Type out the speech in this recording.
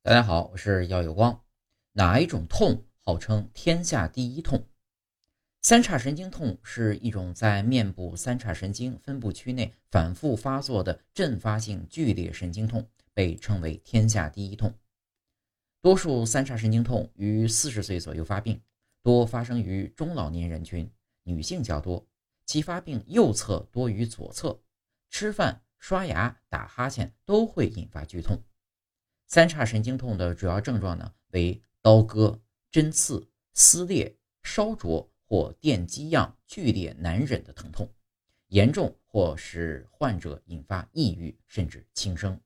大家好，我是耀有光。哪一种痛号称天下第一痛？三叉神经痛是一种在面部三叉神经分布区内反复发作的阵发性剧烈神经痛，被称为天下第一痛。多数三叉神经痛于四十岁左右发病，多发生于中老年人群，女性较多，其发病右侧多于左侧，吃饭、刷牙、打哈欠都会引发剧痛。三叉神经痛的主要症状呢为刀割、针刺、撕裂、烧灼或电击样剧烈难忍的疼痛，严重或使患者引发抑郁甚至轻生。